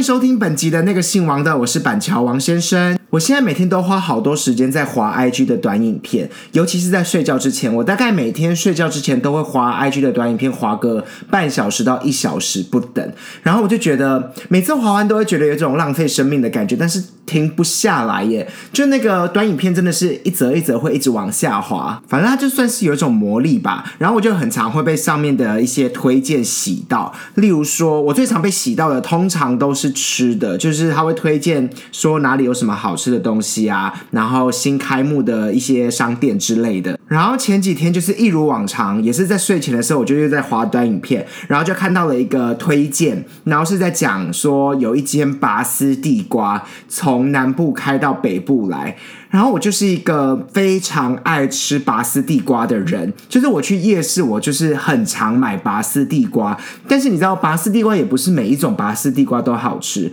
迎收听本集的那个姓王的，我是板桥王先生。我现在每天都花好多时间在滑 IG 的短影片，尤其是在睡觉之前，我大概每天睡觉之前都会滑 IG 的短影片，滑个半小时到一小时不等。然后我就觉得每次滑完都会觉得有种浪费生命的感觉，但是停不下来耶。就那个短影片真的是一则一则会一直往下滑，反正它就算是有一种魔力吧。然后我就很常会被上面的一些推荐洗到，例如说我最常被洗到的，通常都是吃的，就是他会推荐说哪里有什么好。吃的东西啊，然后新开幕的一些商店之类的。然后前几天就是一如往常，也是在睡前的时候，我就又在滑短影片，然后就看到了一个推荐，然后是在讲说有一间拔丝地瓜从南部开到北部来。然后我就是一个非常爱吃拔丝地瓜的人，就是我去夜市，我就是很常买拔丝地瓜。但是你知道，拔丝地瓜也不是每一种拔丝地瓜都好吃。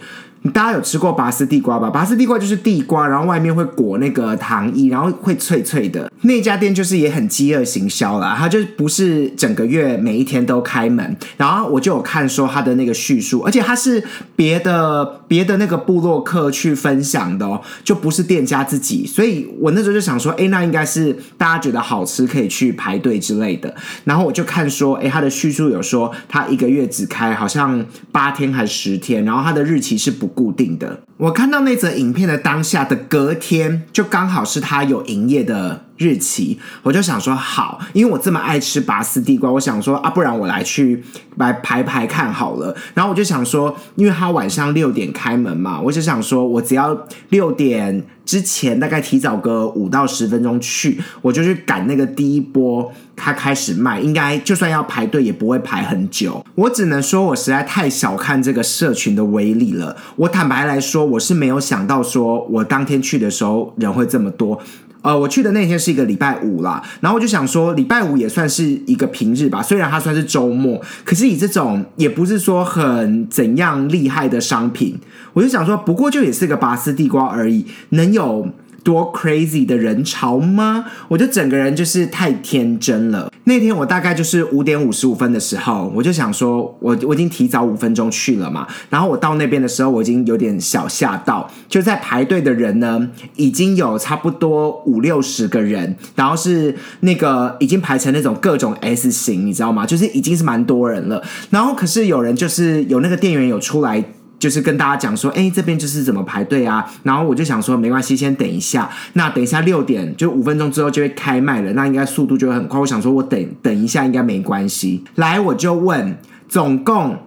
大家有吃过拔丝地瓜吧？拔丝地瓜就是地瓜，然后外面会裹那个糖衣，然后会脆脆的。那家店就是也很饥饿行销啦，它就不是整个月每一天都开门。然后我就有看说它的那个叙述，而且它是别的别的那个部落客去分享的哦，就不是店家自己。所以我那时候就想说，哎，那应该是大家觉得好吃可以去排队之类的。然后我就看说，哎，它的叙述有说它一个月只开好像八天还是十天，然后它的日期是不。固定的，我看到那则影片的当下的隔天，就刚好是他有营业的。日期，我就想说好，因为我这么爱吃拔丝地瓜，我想说啊，不然我来去来排排看好了。然后我就想说，因为他晚上六点开门嘛，我就想说我只要六点之前大概提早个五到十分钟去，我就去赶那个第一波，他开始卖，应该就算要排队也不会排很久。我只能说我实在太小看这个社群的威力了。我坦白来说，我是没有想到说我当天去的时候人会这么多。呃，我去的那天是一个礼拜五啦，然后我就想说，礼拜五也算是一个平日吧，虽然它算是周末，可是以这种也不是说很怎样厉害的商品，我就想说，不过就也是个拔丝地瓜而已，能有。多 crazy 的人潮吗？我就整个人就是太天真了。那天我大概就是五点五十五分的时候，我就想说，我我已经提早五分钟去了嘛。然后我到那边的时候，我已经有点小吓到，就在排队的人呢，已经有差不多五六十个人，然后是那个已经排成那种各种 S 型，你知道吗？就是已经是蛮多人了。然后可是有人就是有那个店员有出来。就是跟大家讲说，哎，这边就是怎么排队啊？然后我就想说，没关系，先等一下。那等一下六点就五分钟之后就会开卖了，那应该速度就会很快。我想说，我等等一下应该没关系。来，我就问，总共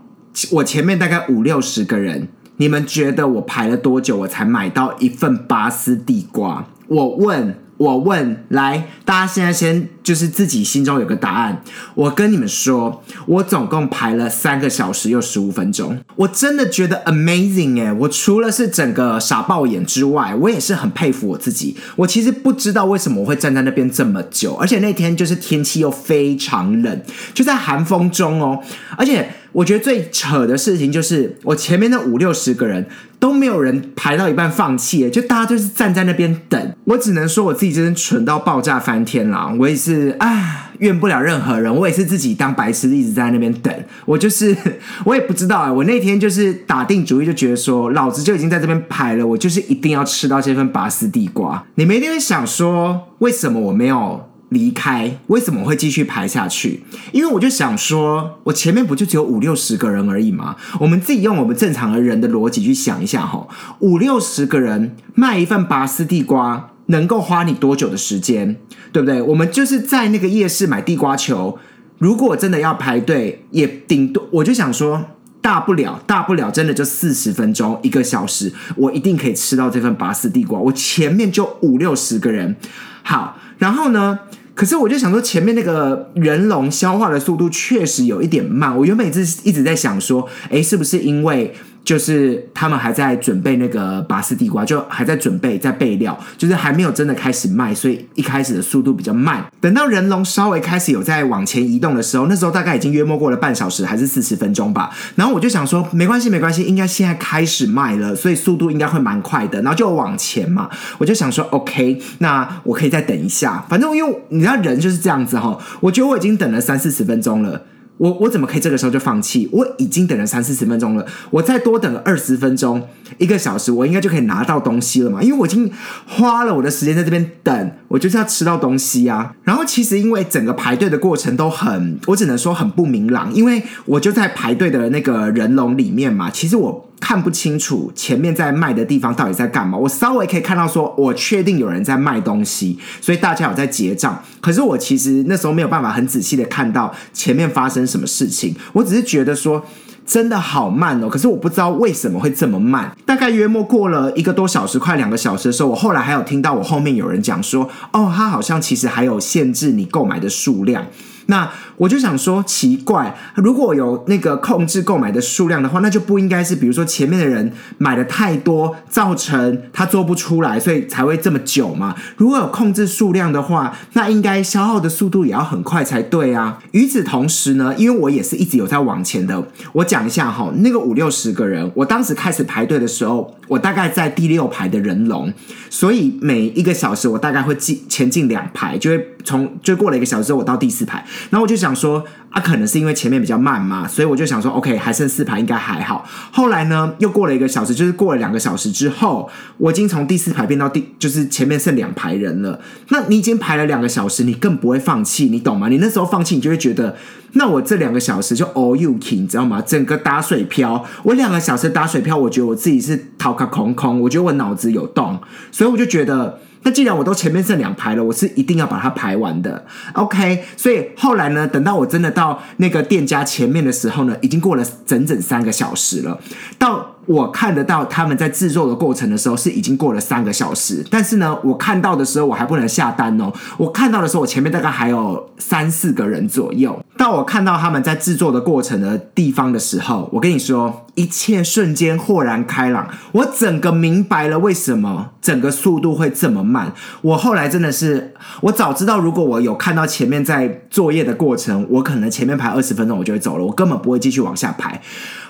我前面大概五六十个人，你们觉得我排了多久我才买到一份拔丝地瓜？我问。我问来，大家现在先就是自己心中有个答案。我跟你们说，我总共排了三个小时又十五分钟。我真的觉得 amazing 哎！我除了是整个傻爆眼之外，我也是很佩服我自己。我其实不知道为什么我会站在那边这么久，而且那天就是天气又非常冷，就在寒风中哦，而且。我觉得最扯的事情就是，我前面的五六十个人都没有人排到一半放弃，就大家就是站在那边等。我只能说我自己真的蠢到爆炸翻天了。我也是，啊，怨不了任何人。我也是自己当白痴，一直在那边等。我就是，我也不知道啊。我那天就是打定主意，就觉得说，老子就已经在这边排了，我就是一定要吃到这份拔丝地瓜。你们一定会想说，为什么我没有？离开为什么会继续排下去？因为我就想说，我前面不就只有五六十个人而已吗？我们自己用我们正常的人的逻辑去想一下哈，五六十个人卖一份拔丝地瓜，能够花你多久的时间？对不对？我们就是在那个夜市买地瓜球，如果真的要排队，也顶多我就想说，大不了大不了真的就四十分钟一个小时，我一定可以吃到这份拔丝地瓜。我前面就五六十个人，好，然后呢？可是我就想说，前面那个人龙消化的速度确实有一点慢。我原本一直一直在想说，哎，是不是因为？就是他们还在准备那个拔丝地瓜，就还在准备在备料，就是还没有真的开始卖，所以一开始的速度比较慢。等到人龙稍微开始有在往前移动的时候，那时候大概已经约莫过了半小时还是四十分钟吧。然后我就想说，没关系没关系，应该现在开始卖了，所以速度应该会蛮快的。然后就往前嘛，我就想说，OK，那我可以再等一下。反正因为你知道人就是这样子哈，我觉得我已经等了三四十分钟了。我我怎么可以这个时候就放弃？我已经等了三四十分钟了，我再多等二十分钟、一个小时，我应该就可以拿到东西了嘛？因为我已经花了我的时间在这边等，我就是要吃到东西啊。然后其实因为整个排队的过程都很，我只能说很不明朗，因为我就在排队的那个人龙里面嘛。其实我看不清楚前面在卖的地方到底在干嘛。我稍微可以看到说，我确定有人在卖东西，所以大家有在结账。可是我其实那时候没有办法很仔细的看到前面发生什么事情，我只是觉得说真的好慢哦。可是我不知道为什么会这么慢。大概约莫过了一个多小时，快两个小时的时候，我后来还有听到我后面有人讲说，哦，他好像其实还有限制你购买的数量。那我就想说，奇怪，如果有那个控制购买的数量的话，那就不应该是，比如说前面的人买的太多，造成他做不出来，所以才会这么久嘛。如果有控制数量的话，那应该消耗的速度也要很快才对啊。与此同时呢，因为我也是一直有在往前的，我讲一下哈，那个五六十个人，我当时开始排队的时候，我大概在第六排的人龙，所以每一个小时我大概会进前进两排，就会从就过了一个小时，我到第四排。然后我就想想说，啊，可能是因为前面比较慢嘛，所以我就想说，OK，还剩四排应该还好。后来呢，又过了一个小时，就是过了两个小时之后，我已经从第四排变到第，就是前面剩两排人了。那你已经排了两个小时，你更不会放弃，你懂吗？你那时候放弃，你就会觉得，那我这两个小时就 all you can，你知道吗？整个打水漂，我两个小时打水漂，我觉得我自己是掏卡空空，我觉得我脑子有洞，所以我就觉得。那既然我都前面剩两排了，我是一定要把它排完的。OK，所以后来呢，等到我真的到那个店家前面的时候呢，已经过了整整三个小时了。到我看得到他们在制作的过程的时候，是已经过了三个小时。但是呢，我看到的时候我还不能下单哦。我看到的时候，我前面大概还有三四个人左右。到我看到他们在制作的过程的地方的时候，我跟你说，一切瞬间豁然开朗。我整个明白了为什么整个速度会这么慢。我后来真的是，我早知道如果我有看到前面在作业的过程，我可能前面排二十分钟我就会走了，我根本不会继续往下排。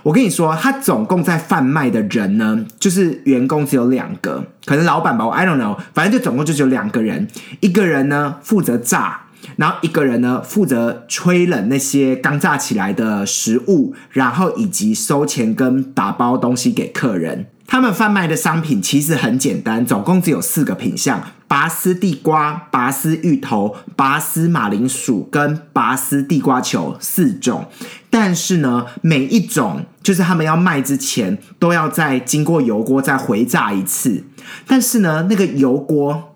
我跟你说，他总共在贩卖的人呢，就是员工只有两个，可能老板吧，我 I don't know，反正就总共就只有两个人，一个人呢负责炸。然后一个人呢，负责吹冷那些刚炸起来的食物，然后以及收钱跟打包东西给客人。他们贩卖的商品其实很简单，总共只有四个品相：拔丝地瓜、拔丝芋头、拔丝马铃薯跟拔丝地瓜球四种。但是呢，每一种就是他们要卖之前都要再经过油锅再回炸一次。但是呢，那个油锅。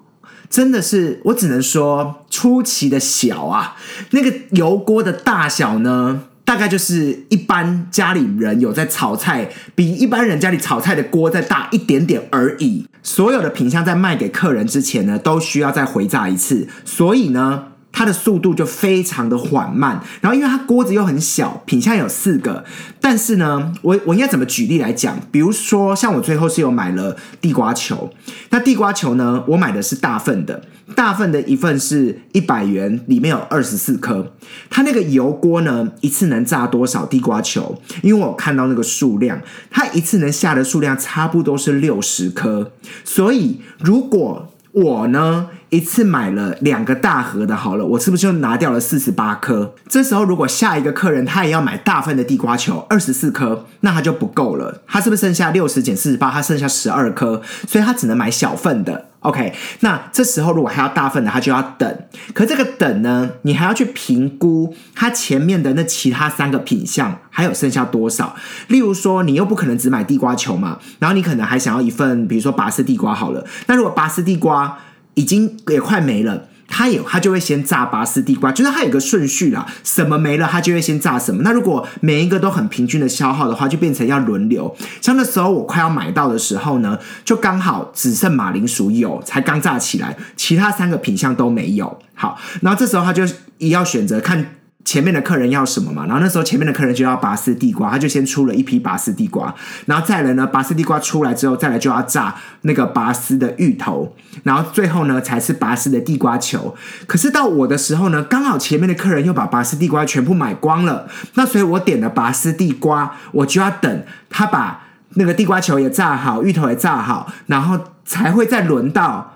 真的是，我只能说出奇的小啊！那个油锅的大小呢，大概就是一般家里人有在炒菜，比一般人家里炒菜的锅再大一点点而已。所有的品相在卖给客人之前呢，都需要再回炸一次，所以呢。它的速度就非常的缓慢，然后因为它锅子又很小，品相有四个，但是呢，我我应该怎么举例来讲？比如说，像我最后是有买了地瓜球，那地瓜球呢，我买的是大份的，大份的一份是一百元，里面有二十四颗。它那个油锅呢，一次能炸多少地瓜球？因为我看到那个数量，它一次能下的数量差不多是六十颗，所以如果我呢？一次买了两个大盒的，好了，我是不是就拿掉了四十八颗？这时候如果下一个客人他也要买大份的地瓜球，二十四颗，那他就不够了。他是不是剩下六十减四十八？他剩下十二颗，所以他只能买小份的。OK，那这时候如果还要大份的，他就要等。可这个等呢，你还要去评估他前面的那其他三个品相还有剩下多少。例如说，你又不可能只买地瓜球嘛，然后你可能还想要一份，比如说拔丝地瓜好了。那如果拔丝地瓜，已经也快没了，它也它就会先炸拔丝地瓜，就是它有个顺序啦，什么没了，它就会先炸什么。那如果每一个都很平均的消耗的话，就变成要轮流。像那时候我快要买到的时候呢，就刚好只剩马铃薯有，才刚炸起来，其他三个品相都没有。好，然后这时候他就也要选择看。前面的客人要什么嘛？然后那时候前面的客人就要拔丝地瓜，他就先出了一批拔丝地瓜，然后再来呢，拔丝地瓜出来之后，再来就要炸那个拔丝的芋头，然后最后呢才是拔丝的地瓜球。可是到我的时候呢，刚好前面的客人又把拔丝地瓜全部买光了，那所以我点了拔丝地瓜，我就要等他把那个地瓜球也炸好，芋头也炸好，然后才会再轮到。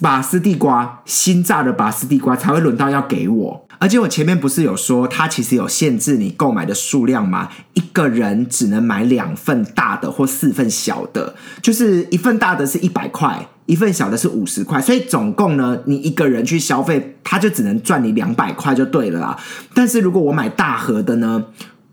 拔丝地瓜新炸的拔丝地瓜才会轮到要给我。而且我前面不是有说，它其实有限制你购买的数量吗？一个人只能买两份大的或四份小的，就是一份大的是一百块，一份小的是五十块，所以总共呢，你一个人去消费，它就只能赚你两百块就对了啦。但是如果我买大盒的呢？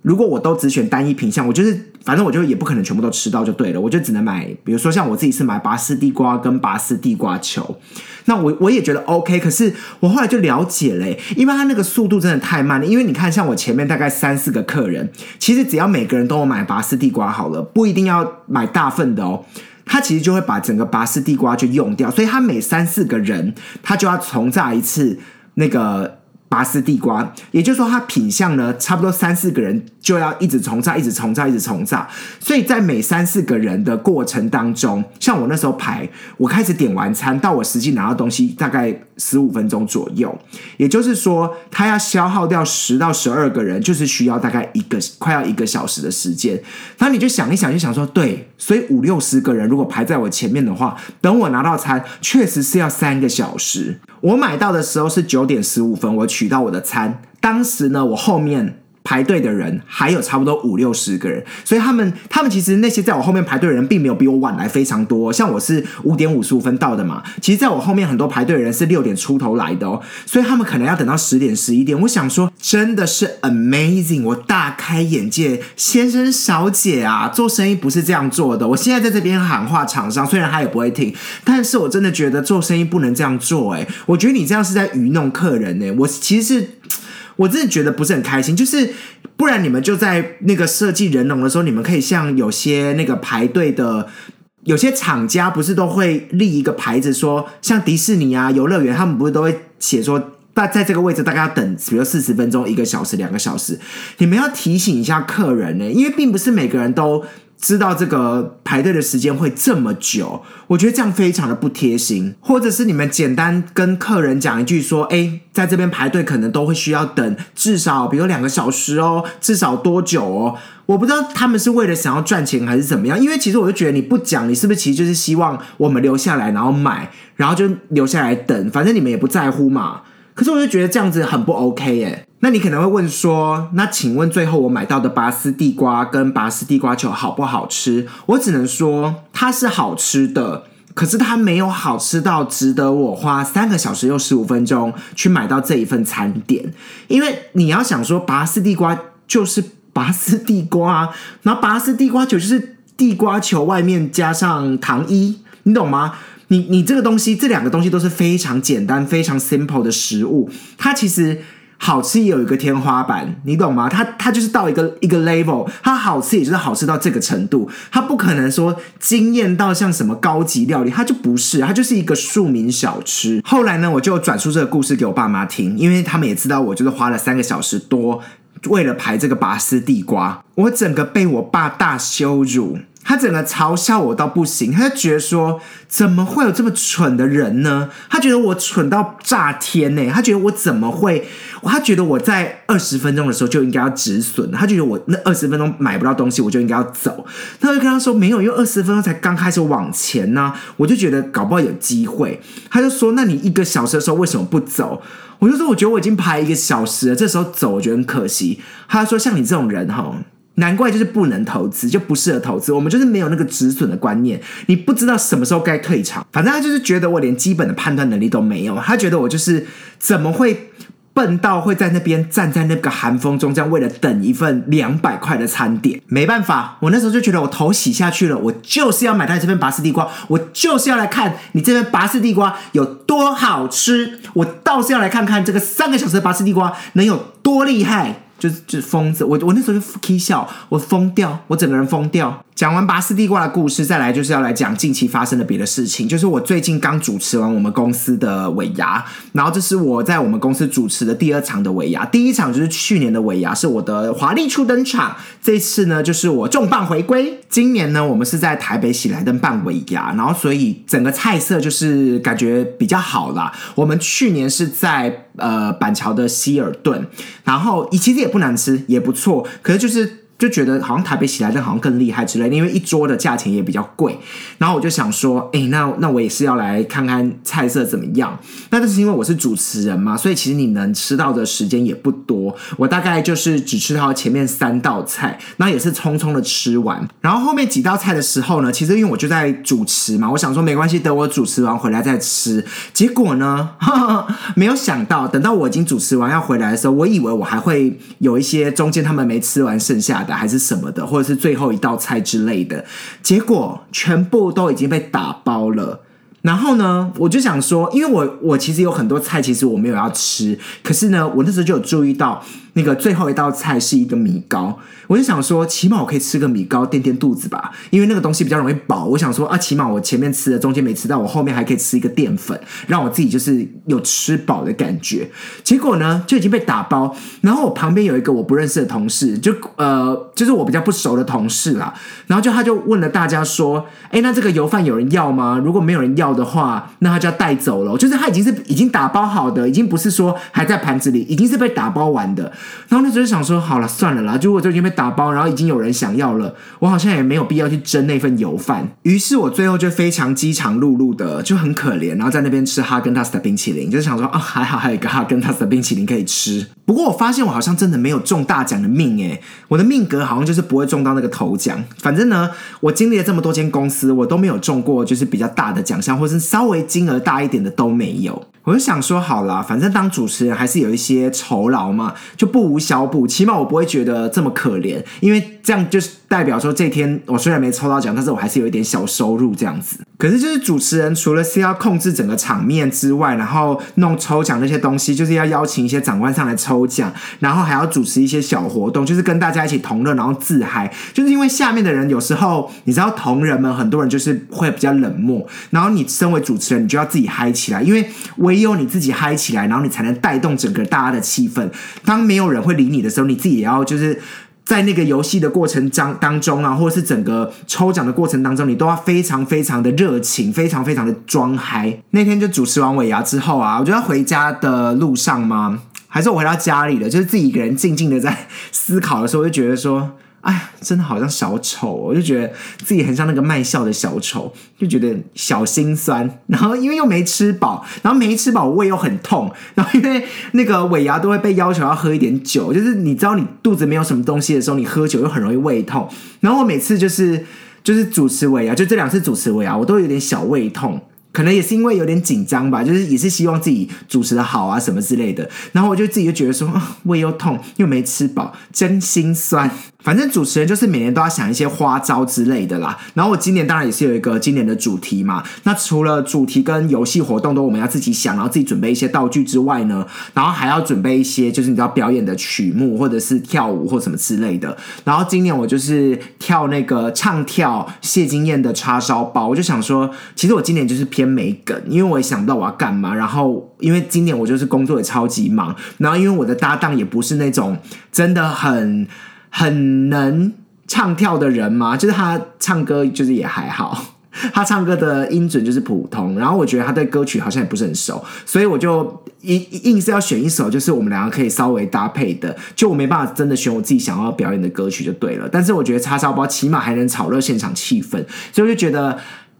如果我都只选单一品相，我就是反正我就也不可能全部都吃到就对了，我就只能买，比如说像我自己是买拔丝地瓜跟拔丝地瓜球，那我我也觉得 OK，可是我后来就了解嘞，因为它那个速度真的太慢了，因为你看像我前面大概三四个客人，其实只要每个人都有买拔丝地瓜好了，不一定要买大份的哦，他其实就会把整个拔丝地瓜就用掉，所以他每三四个人他就要重炸一次那个。拔丝地瓜，也就是说，它品相呢，差不多三四个人就要一直重炸，一直重炸，一直重炸。所以在每三四个人的过程当中，像我那时候排，我开始点完餐到我实际拿到东西，大概十五分钟左右。也就是说，他要消耗掉十到十二个人，就是需要大概一个快要一个小时的时间。然后你就想一想，就想说，对，所以五六十个人如果排在我前面的话，等我拿到餐，确实是要三个小时。我买到的时候是九点十五分，我取到我的餐。当时呢，我后面。排队的人还有差不多五六十个人，所以他们他们其实那些在我后面排队的人，并没有比我晚来非常多。像我是五点五十五分到的嘛，其实在我后面很多排队的人是六点出头来的哦，所以他们可能要等到十点十一点。我想说，真的是 amazing，我大开眼界，先生小姐啊，做生意不是这样做的。我现在在这边喊话厂商，虽然他也不会听，但是我真的觉得做生意不能这样做。哎，我觉得你这样是在愚弄客人呢。我其实是。我真的觉得不是很开心，就是不然你们就在那个设计人龙的时候，你们可以像有些那个排队的，有些厂家不是都会立一个牌子，说像迪士尼啊、游乐园，他们不是都会写说，大在这个位置大概要等，比如四十分钟、一个小时、两个小时，你们要提醒一下客人呢，因为并不是每个人都。知道这个排队的时间会这么久，我觉得这样非常的不贴心。或者是你们简单跟客人讲一句说：“哎，在这边排队可能都会需要等至少，比如两个小时哦，至少多久哦？”我不知道他们是为了想要赚钱还是怎么样。因为其实我就觉得你不讲，你是不是其实就是希望我们留下来，然后买，然后就留下来等，反正你们也不在乎嘛。可是我就觉得这样子很不 OK 耶。那你可能会问说，那请问最后我买到的拔丝地瓜跟拔丝地瓜球好不好吃？我只能说它是好吃的，可是它没有好吃到值得我花三个小时又十五分钟去买到这一份餐点。因为你要想说，拔丝地瓜就是拔丝地瓜，然后拔丝地瓜球就是地瓜球外面加上糖衣，你懂吗？你你这个东西，这两个东西都是非常简单、非常 simple 的食物，它其实。好吃也有一个天花板，你懂吗？它它就是到一个一个 level，它好吃也就是好吃到这个程度，它不可能说惊艳到像什么高级料理，它就不是，它就是一个庶民小吃。后来呢，我就转述这个故事给我爸妈听，因为他们也知道我就是花了三个小时多为了排这个拔丝地瓜，我整个被我爸大羞辱。他整个嘲笑我到不行，他就觉得说怎么会有这么蠢的人呢？他觉得我蠢到炸天呢！他觉得我怎么会？他觉得我在二十分钟的时候就应该要止损，他觉得我那二十分钟买不到东西，我就应该要走。他就跟他说没有，因为二十分钟才刚开始往前呢。我就觉得搞不好有机会。他就说那你一个小时的时候为什么不走？我就说我觉得我已经排一个小时了，这时候走我觉得很可惜。他说像你这种人哈。难怪就是不能投资，就不适合投资。我们就是没有那个止损的观念，你不知道什么时候该退场。反正他就是觉得我连基本的判断能力都没有，他觉得我就是怎么会笨到会在那边站在那个寒风中，这样为了等一份两百块的餐点。没办法，我那时候就觉得我头洗下去了，我就是要买到这份拔丝地瓜，我就是要来看你这份拔丝地瓜有多好吃，我倒是要来看看这个三个小时的拔丝地瓜能有多厉害。就是就是疯子，我我那时候就 k 笑，我疯掉，我整个人疯掉。讲完拔丝地瓜的故事，再来就是要来讲近期发生的别的事情。就是我最近刚主持完我们公司的尾牙，然后这是我在我们公司主持的第二场的尾牙。第一场就是去年的尾牙，是我的华丽初登场。这次呢，就是我重磅回归。今年呢，我们是在台北喜来登办尾牙，然后所以整个菜色就是感觉比较好啦。我们去年是在呃板桥的希尔顿，然后其实也不难吃，也不错，可是就是。就觉得好像台北喜来登好像更厉害之类的，因为一桌的价钱也比较贵。然后我就想说，哎，那那我也是要来看看菜色怎么样。那这是因为我是主持人嘛，所以其实你能吃到的时间也不多。我大概就是只吃到前面三道菜，那也是匆匆的吃完。然后后面几道菜的时候呢，其实因为我就在主持嘛，我想说没关系，等我主持完回来再吃。结果呢，没有想到，等到我已经主持完要回来的时候，我以为我还会有一些中间他们没吃完剩下的。还是什么的，或者是最后一道菜之类的，结果全部都已经被打包了。然后呢，我就想说，因为我我其实有很多菜，其实我没有要吃，可是呢，我那时候就有注意到。那个最后一道菜是一个米糕，我就想说，起码我可以吃个米糕垫垫肚子吧，因为那个东西比较容易饱。我想说啊，起码我前面吃的，中间没吃到，我后面还可以吃一个淀粉，让我自己就是有吃饱的感觉。结果呢，就已经被打包。然后我旁边有一个我不认识的同事，就呃，就是我比较不熟的同事啦。然后就他就问了大家说：“哎，那这个油饭有人要吗？如果没有人要的话，那他就要带走了。就是他已经是已经打包好的，已经不是说还在盘子里，已经是被打包完的。”然后那时候想说，好了，算了啦，就我都已经被打包，然后已经有人想要了，我好像也没有必要去争那份油饭。于是我最后就非常饥肠辘辘的，就很可怜，然后在那边吃哈根达斯的冰淇淋，就是想说啊，还好还有一个哈根达斯的冰淇淋可以吃。不过我发现我好像真的没有中大奖的命诶，我的命格好像就是不会中到那个头奖。反正呢，我经历了这么多间公司，我都没有中过，就是比较大的奖项，或是稍微金额大一点的都没有。我就想说，好了，反正当主持人还是有一些酬劳嘛，就不无小补，起码我不会觉得这么可怜，因为这样就是代表说这天我虽然没抽到奖，但是我还是有一点小收入这样子。可是就是主持人除了是要控制整个场面之外，然后弄抽奖那些东西，就是要邀请一些长官上来抽奖，然后还要主持一些小活动，就是跟大家一起同乐，然后自嗨。就是因为下面的人有时候你知道，同仁们很多人就是会比较冷漠，然后你身为主持人，你就要自己嗨起来，因为唯有你自己嗨起来，然后你才能带动整个大家的气氛。当没有人会理你的时候，你自己也要就是在那个游戏的过程当当中啊，或者是整个抽奖的过程当中，你都要非常非常的热情，非常非常的装嗨。那天就主持完尾牙之后啊，我就要回家的路上吗？还是我回到家里了？就是自己一个人静静的在思考的时候，就觉得说。哎呀，真的好像小丑，我就觉得自己很像那个卖笑的小丑，就觉得小心酸。然后因为又没吃饱，然后没吃饱胃又很痛，然后因为那个尾牙都会被要求要喝一点酒，就是你知道你肚子没有什么东西的时候，你喝酒又很容易胃痛。然后我每次就是就是主持尾牙，就这两次主持尾牙，我都有点小胃痛。可能也是因为有点紧张吧，就是也是希望自己主持的好啊什么之类的，然后我就自己就觉得说胃又痛又没吃饱，真心酸。反正主持人就是每年都要想一些花招之类的啦。然后我今年当然也是有一个今年的主题嘛。那除了主题跟游戏活动都我们要自己想，然后自己准备一些道具之外呢，然后还要准备一些就是你知道表演的曲目或者是跳舞或什么之类的。然后今年我就是跳那个唱跳谢金燕的叉烧包，我就想说，其实我今年就是偏没梗，因为我也想不到我要干嘛。然后因为今年我就是工作也超级忙，然后因为我的搭档也不是那种真的很。很能唱跳的人吗？就是他唱歌，就是也还好。他唱歌的音准就是普通，然后我觉得他对歌曲好像也不是很熟，所以我就硬硬是要选一首，就是我们两个可以稍微搭配的。就我没办法真的选我自己想要表演的歌曲就对了。但是我觉得叉烧包起码还能炒热现场气氛，所以我就觉得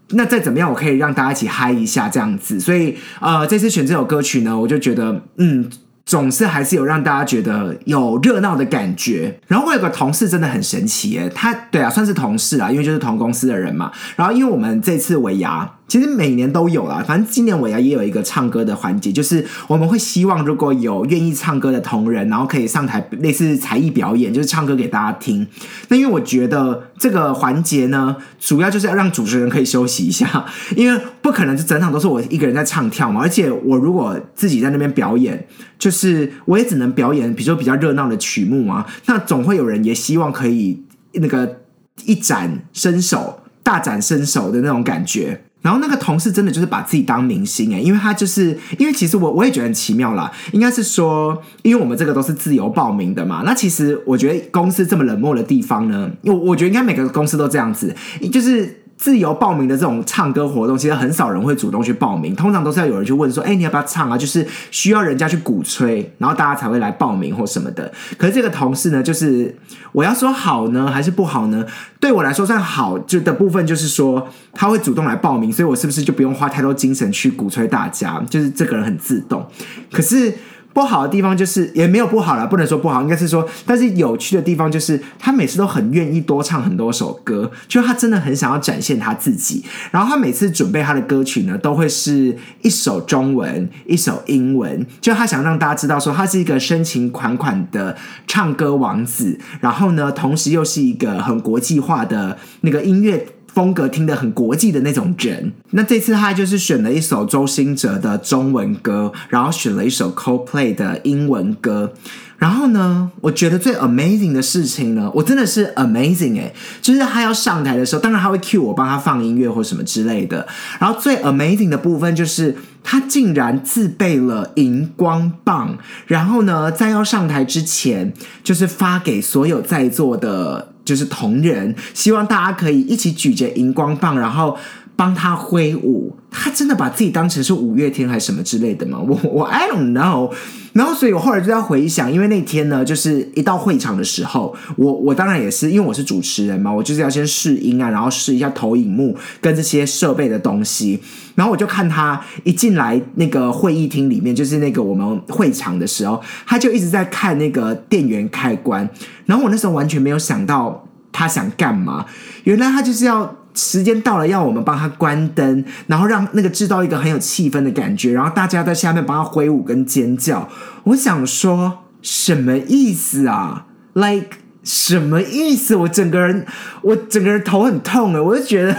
那再怎么样，我可以让大家一起嗨一下这样子。所以呃，这次选这首歌曲呢，我就觉得嗯。总是还是有让大家觉得有热闹的感觉。然后我有个同事真的很神奇耶，他对啊算是同事啊，因为就是同公司的人嘛。然后因为我们这次尾牙。其实每年都有啦，反正今年我也也有一个唱歌的环节，就是我们会希望如果有愿意唱歌的同仁，然后可以上台类似才艺表演，就是唱歌给大家听。那因为我觉得这个环节呢，主要就是要让主持人可以休息一下，因为不可能是整场都是我一个人在唱跳嘛。而且我如果自己在那边表演，就是我也只能表演，比如说比较热闹的曲目啊，那总会有人也希望可以那个一展身手、大展身手的那种感觉。然后那个同事真的就是把自己当明星哎，因为他就是因为其实我我也觉得很奇妙啦，应该是说，因为我们这个都是自由报名的嘛。那其实我觉得公司这么冷漠的地方呢，我我觉得应该每个公司都这样子，就是。自由报名的这种唱歌活动，其实很少人会主动去报名，通常都是要有人去问说：“哎，你要不要唱啊？”就是需要人家去鼓吹，然后大家才会来报名或什么的。可是这个同事呢，就是我要说好呢，还是不好呢？对我来说算好，就的部分就是说他会主动来报名，所以我是不是就不用花太多精神去鼓吹大家？就是这个人很自动，可是。不好的地方就是也没有不好了，不能说不好，应该是说，但是有趣的地方就是他每次都很愿意多唱很多首歌，就他真的很想要展现他自己。然后他每次准备他的歌曲呢，都会是一首中文，一首英文，就他想让大家知道说他是一个深情款款的唱歌王子。然后呢，同时又是一个很国际化的那个音乐。风格听得很国际的那种人，那这次他就是选了一首周兴哲的中文歌，然后选了一首 Coldplay 的英文歌，然后呢，我觉得最 amazing 的事情呢，我真的是 amazing 哎，就是他要上台的时候，当然他会 cue 我帮他放音乐或什么之类的，然后最 amazing 的部分就是他竟然自备了荧光棒，然后呢，在要上台之前，就是发给所有在座的。就是同仁，希望大家可以一起举着荧光棒，然后帮他挥舞。他真的把自己当成是五月天还是什么之类的吗？我我 I don't know。然后，所以我后来就在回想，因为那天呢，就是一到会场的时候，我我当然也是，因为我是主持人嘛，我就是要先试音啊，然后试一下投影幕跟这些设备的东西。然后我就看他一进来那个会议厅里面，就是那个我们会场的时候，他就一直在看那个电源开关。然后我那时候完全没有想到他想干嘛，原来他就是要。时间到了，要我们帮他关灯，然后让那个制造一个很有气氛的感觉，然后大家在下面帮他挥舞跟尖叫。我想说，什么意思啊？Like 什么意思？我整个人，我整个人头很痛了。我就觉得，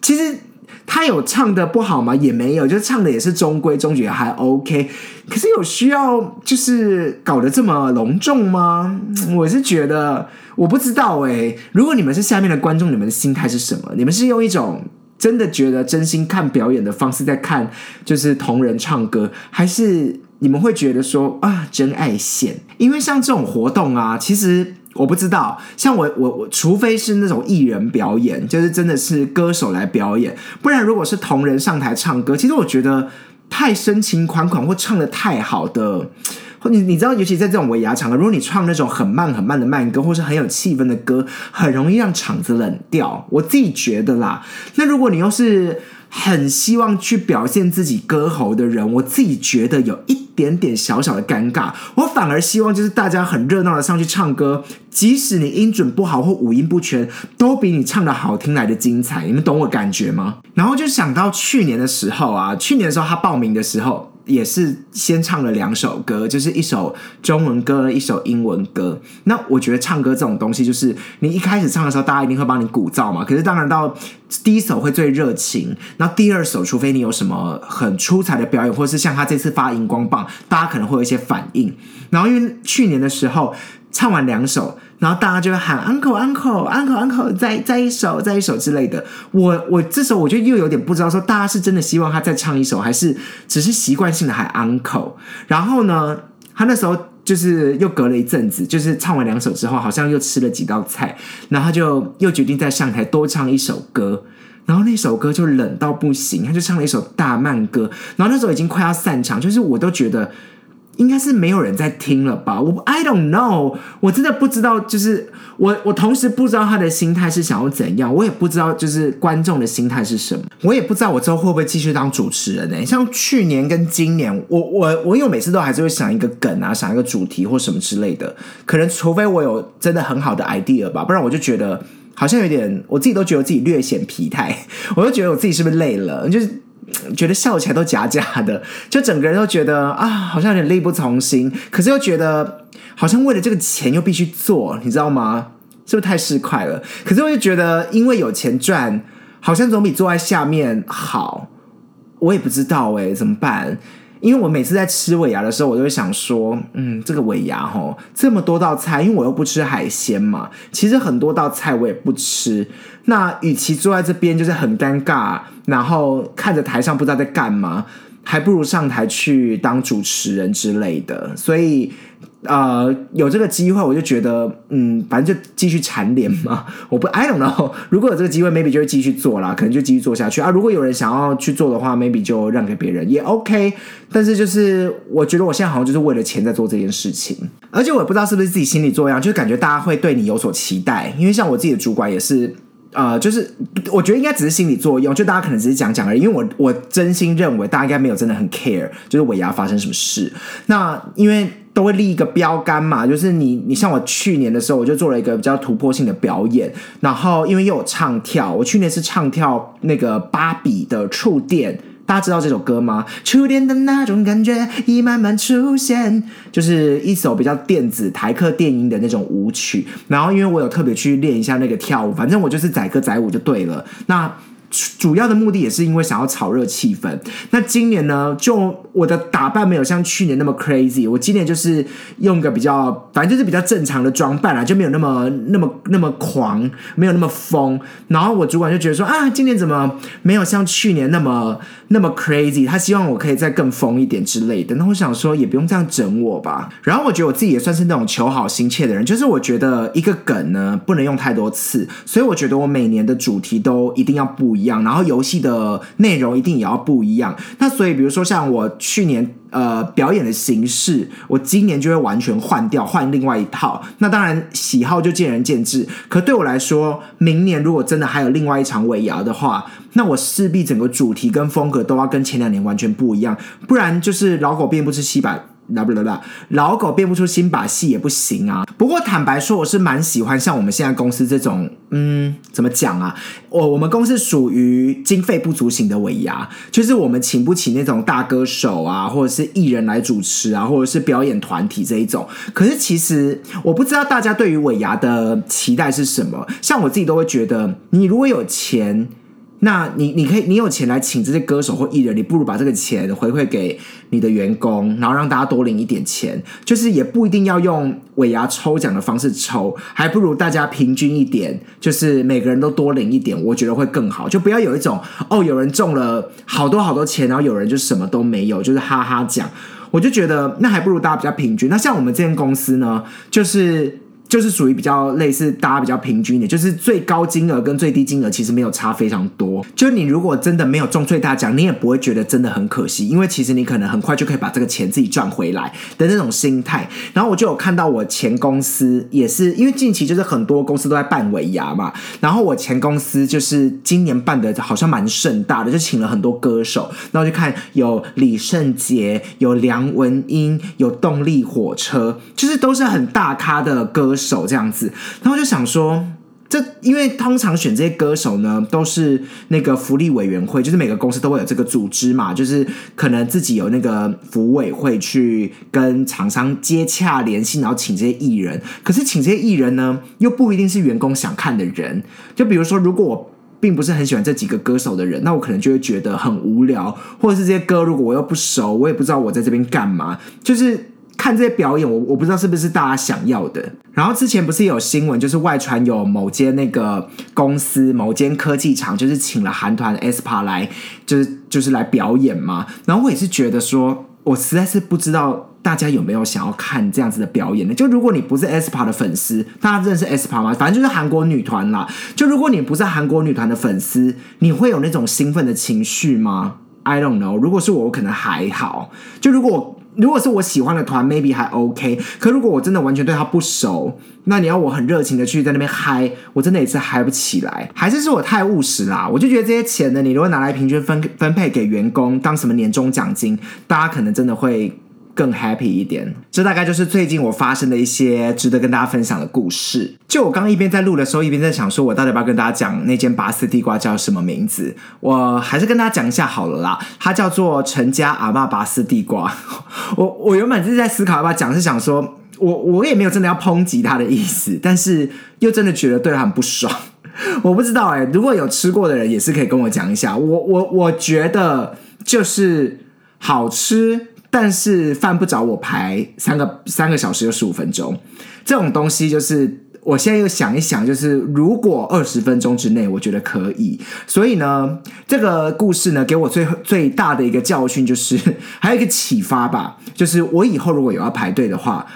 其实他有唱的不好吗？也没有，就唱的也是中规中矩，还 OK。可是有需要就是搞得这么隆重吗？我是觉得。我不知道哎，如果你们是下面的观众，你们的心态是什么？你们是用一种真的觉得真心看表演的方式在看，就是同人唱歌，还是你们会觉得说啊真爱线？因为像这种活动啊，其实我不知道，像我我我，除非是那种艺人表演，就是真的是歌手来表演，不然如果是同人上台唱歌，其实我觉得太深情款款或唱的太好的。或你你知道，尤其在这种尾牙场合，如果你唱那种很慢很慢的慢歌，或是很有气氛的歌，很容易让场子冷掉。我自己觉得啦。那如果你又是很希望去表现自己歌喉的人，我自己觉得有一点点小小的尴尬。我反而希望就是大家很热闹的上去唱歌，即使你音准不好或五音不全，都比你唱的好听来的精彩。你们懂我感觉吗？然后就想到去年的时候啊，去年的时候他报名的时候。也是先唱了两首歌，就是一首中文歌，一首英文歌。那我觉得唱歌这种东西，就是你一开始唱的时候，大家一定会帮你鼓噪嘛。可是当然到第一首会最热情，那第二首，除非你有什么很出彩的表演，或者是像他这次发荧光棒，大家可能会有一些反应。然后因为去年的时候唱完两首。然后大家就会喊 uncle uncle uncle uncle 再再一首再一首之类的。我我这时候我就又有点不知道说大家是真的希望他再唱一首，还是只是习惯性的喊 uncle。然后呢，他那时候就是又隔了一阵子，就是唱完两首之后，好像又吃了几道菜，然后他就又决定再上台多唱一首歌。然后那首歌就冷到不行，他就唱了一首大慢歌。然后那时候已经快要散场，就是我都觉得。应该是没有人在听了吧？我 I don't know，我真的不知道。就是我我同时不知道他的心态是想要怎样，我也不知道就是观众的心态是什么，我也不知道我之后会不会继续当主持人呢？像去年跟今年，我我我有每次都还是会想一个梗啊，想一个主题或什么之类的。可能除非我有真的很好的 idea 吧，不然我就觉得好像有点，我自己都觉得自己略显疲态，我就觉得我自己是不是累了？就是。觉得笑起来都假假的，就整个人都觉得啊，好像有点力不从心。可是又觉得好像为了这个钱又必须做，你知道吗？是不是太市侩了？可是我就觉得，因为有钱赚，好像总比坐在下面好。我也不知道哎，怎么办？因为我每次在吃尾牙的时候，我都会想说，嗯，这个尾牙吼这么多道菜，因为我又不吃海鲜嘛，其实很多道菜我也不吃。那与其坐在这边就是很尴尬，然后看着台上不知道在干嘛，还不如上台去当主持人之类的。所以。呃，有这个机会，我就觉得，嗯，反正就继续蝉联嘛。我不，I don't know。如果有这个机会，maybe 就会继续做啦，可能就继续做下去啊。如果有人想要去做的话，maybe 就让给别人也 OK。但是就是，我觉得我现在好像就是为了钱在做这件事情，而且我也不知道是不是自己心理作用，就是感觉大家会对你有所期待。因为像我自己的主管也是，呃，就是我觉得应该只是心理作用，就大家可能只是讲讲而已。因为我我真心认为大家应该没有真的很 care，就是尾牙发生什么事。那因为。都会立一个标杆嘛，就是你，你像我去年的时候，我就做了一个比较突破性的表演，然后因为又有唱跳，我去年是唱跳那个芭比的触电，大家知道这首歌吗？初恋的那种感觉已慢慢出现，就是一首比较电子台客电音的那种舞曲，然后因为我有特别去练一下那个跳舞，反正我就是载歌载舞就对了，那。主要的目的也是因为想要炒热气氛。那今年呢，就我的打扮没有像去年那么 crazy。我今年就是用个比较，反正就是比较正常的装扮啦，就没有那么那么那么狂，没有那么疯。然后我主管就觉得说啊，今年怎么没有像去年那么那么 crazy？他希望我可以再更疯一点之类的。那我想说，也不用这样整我吧。然后我觉得我自己也算是那种求好心切的人，就是我觉得一个梗呢不能用太多次，所以我觉得我每年的主题都一定要不。一样，然后游戏的内容一定也要不一样。那所以，比如说像我去年呃表演的形式，我今年就会完全换掉，换另外一套。那当然喜好就见仁见智。可对我来说，明年如果真的还有另外一场尾牙的话，那我势必整个主题跟风格都要跟前两年完全不一样，不然就是老狗变不吃西板。啦不啦啦，老狗变不出新把戏也不行啊。不过坦白说，我是蛮喜欢像我们现在公司这种，嗯，怎么讲啊？我我们公司属于经费不足型的尾牙，就是我们请不起那种大歌手啊，或者是艺人来主持啊，或者是表演团体这一种。可是其实我不知道大家对于尾牙的期待是什么。像我自己都会觉得，你如果有钱。那你你可以，你有钱来请这些歌手或艺人，你不如把这个钱回馈给你的员工，然后让大家多领一点钱。就是也不一定要用尾牙抽奖的方式抽，还不如大家平均一点，就是每个人都多领一点，我觉得会更好。就不要有一种哦，有人中了好多好多钱，然后有人就什么都没有，就是哈哈奖。我就觉得那还不如大家比较平均。那像我们这间公司呢，就是。就是属于比较类似，大家比较平均的，就是最高金额跟最低金额其实没有差非常多。就你如果真的没有中最大奖，你也不会觉得真的很可惜，因为其实你可能很快就可以把这个钱自己赚回来的那种心态。然后我就有看到我前公司也是，因为近期就是很多公司都在办尾牙嘛，然后我前公司就是今年办的好像蛮盛大的，就请了很多歌手，然后就看有李圣杰、有梁文音、有动力火车，就是都是很大咖的歌。手这样子，然后就想说，这因为通常选这些歌手呢，都是那个福利委员会，就是每个公司都会有这个组织嘛，就是可能自己有那个福委会去跟厂商接洽联系，然后请这些艺人。可是请这些艺人呢，又不一定是员工想看的人。就比如说，如果我并不是很喜欢这几个歌手的人，那我可能就会觉得很无聊，或者是这些歌如果我又不熟，我也不知道我在这边干嘛，就是。看这些表演，我我不知道是不是大家想要的。然后之前不是有新闻，就是外传有某间那个公司、某间科技厂，就是请了韩团 SPa 来，就是就是来表演嘛。然后我也是觉得说，我实在是不知道大家有没有想要看这样子的表演呢？就如果你不是 SPa 的粉丝，大家认识 SPa 吗？反正就是韩国女团啦。就如果你不是韩国女团的粉丝，你会有那种兴奋的情绪吗？I don't know。如果是我，我可能还好。就如果我。如果是我喜欢的团，maybe 还 OK。可如果我真的完全对他不熟，那你要我很热情的去在那边嗨，我真的也是嗨不起来。还是是我太务实啦？我就觉得这些钱呢，你如果拿来平均分分配给员工当什么年终奖金，大家可能真的会。更 happy 一点，这大概就是最近我发生的一些值得跟大家分享的故事。就我刚刚一边在录的时候，一边在想说，我到底要不要跟大家讲那间拔丝地瓜叫什么名字？我还是跟大家讲一下好了啦。它叫做陈家阿妈拔丝地瓜。我我原本是在思考要不要讲，是想说我我也没有真的要抨击它的意思，但是又真的觉得对它很不爽。我不知道哎，如果有吃过的人，也是可以跟我讲一下。我我我觉得就是好吃。但是犯不着我排三个三个小时又十五分钟，这种东西就是。我现在又想一想，就是如果二十分钟之内，我觉得可以。所以呢，这个故事呢，给我最最大的一个教训就是，还有一个启发吧，就是我以后如果有要排队的话，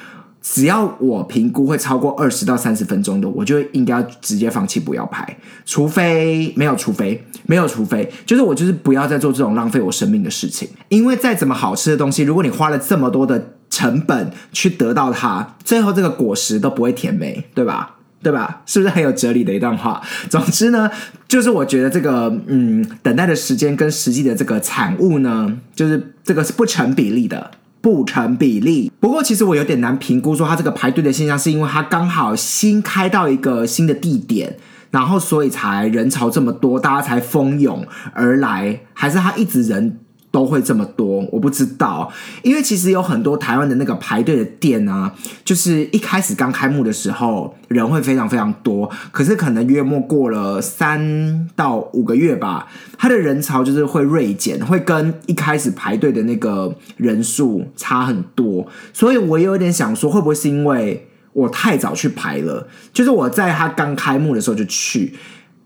只要我评估会超过二十到三十分钟的，我就应该直接放弃不要拍，除非没有，除非没有，除非就是我就是不要再做这种浪费我生命的事情。因为再怎么好吃的东西，如果你花了这么多的。成本去得到它，最后这个果实都不会甜美，对吧？对吧？是不是很有哲理的一段话？总之呢，就是我觉得这个嗯，等待的时间跟实际的这个产物呢，就是这个是不成比例的，不成比例。不过其实我有点难评估说它这个排队的现象，是因为它刚好新开到一个新的地点，然后所以才人潮这么多，大家才蜂拥而来，还是它一直人？都会这么多，我不知道，因为其实有很多台湾的那个排队的店啊，就是一开始刚开幕的时候人会非常非常多，可是可能约莫过了三到五个月吧，它的人潮就是会锐减，会跟一开始排队的那个人数差很多，所以我有点想说，会不会是因为我太早去排了？就是我在它刚开幕的时候就去。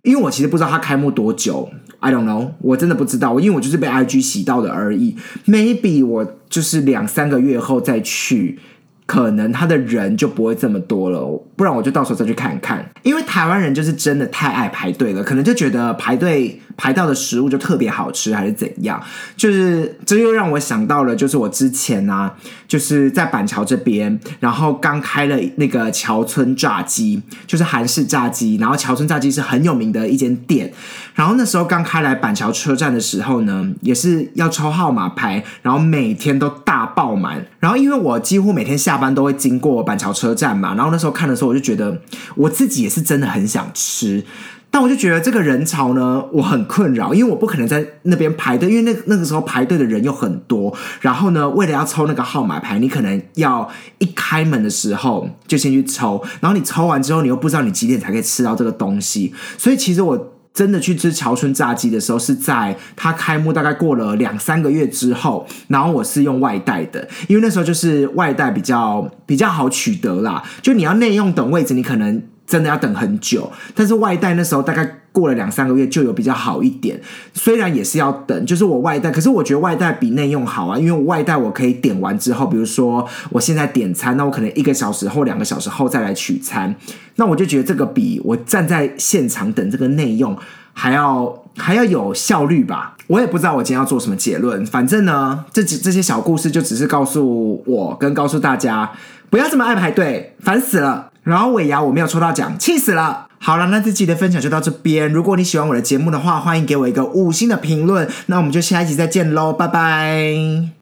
因为我其实不知道它开幕多久，I don't know，我真的不知道，因为我就是被 IG 洗到的而已。Maybe 我就是两三个月后再去。可能他的人就不会这么多了，不然我就到时候再去看看。因为台湾人就是真的太爱排队了，可能就觉得排队排到的食物就特别好吃，还是怎样？就是这又让我想到了，就是我之前啊，就是在板桥这边，然后刚开了那个桥村炸鸡，就是韩式炸鸡。然后桥村炸鸡是很有名的一间店，然后那时候刚开来板桥车站的时候呢，也是要抽号码牌，然后每天都大爆满。然后因为我几乎每天下班都会经过板桥车站嘛，然后那时候看的时候，我就觉得我自己也是真的很想吃，但我就觉得这个人潮呢，我很困扰，因为我不可能在那边排队，因为那那个时候排队的人又很多，然后呢，为了要抽那个号码牌，你可能要一开门的时候就先去抽，然后你抽完之后，你又不知道你几点才可以吃到这个东西，所以其实我。真的去吃桥村炸鸡的时候，是在它开幕大概过了两三个月之后，然后我是用外带的，因为那时候就是外带比较比较好取得啦。就你要内用等位置，你可能真的要等很久，但是外带那时候大概。过了两三个月就有比较好一点，虽然也是要等，就是我外带，可是我觉得外带比内用好啊，因为外带我可以点完之后，比如说我现在点餐，那我可能一个小时后、两个小时后再来取餐，那我就觉得这个比我站在现场等这个内用还要还要有效率吧。我也不知道我今天要做什么结论，反正呢，这几这些小故事就只是告诉我跟告诉大家，不要这么爱排队，烦死了。然后尾牙我没有抽到奖，气死了。好了，那这期的分享就到这边。如果你喜欢我的节目的话，欢迎给我一个五星的评论。那我们就下一集再见喽，拜拜。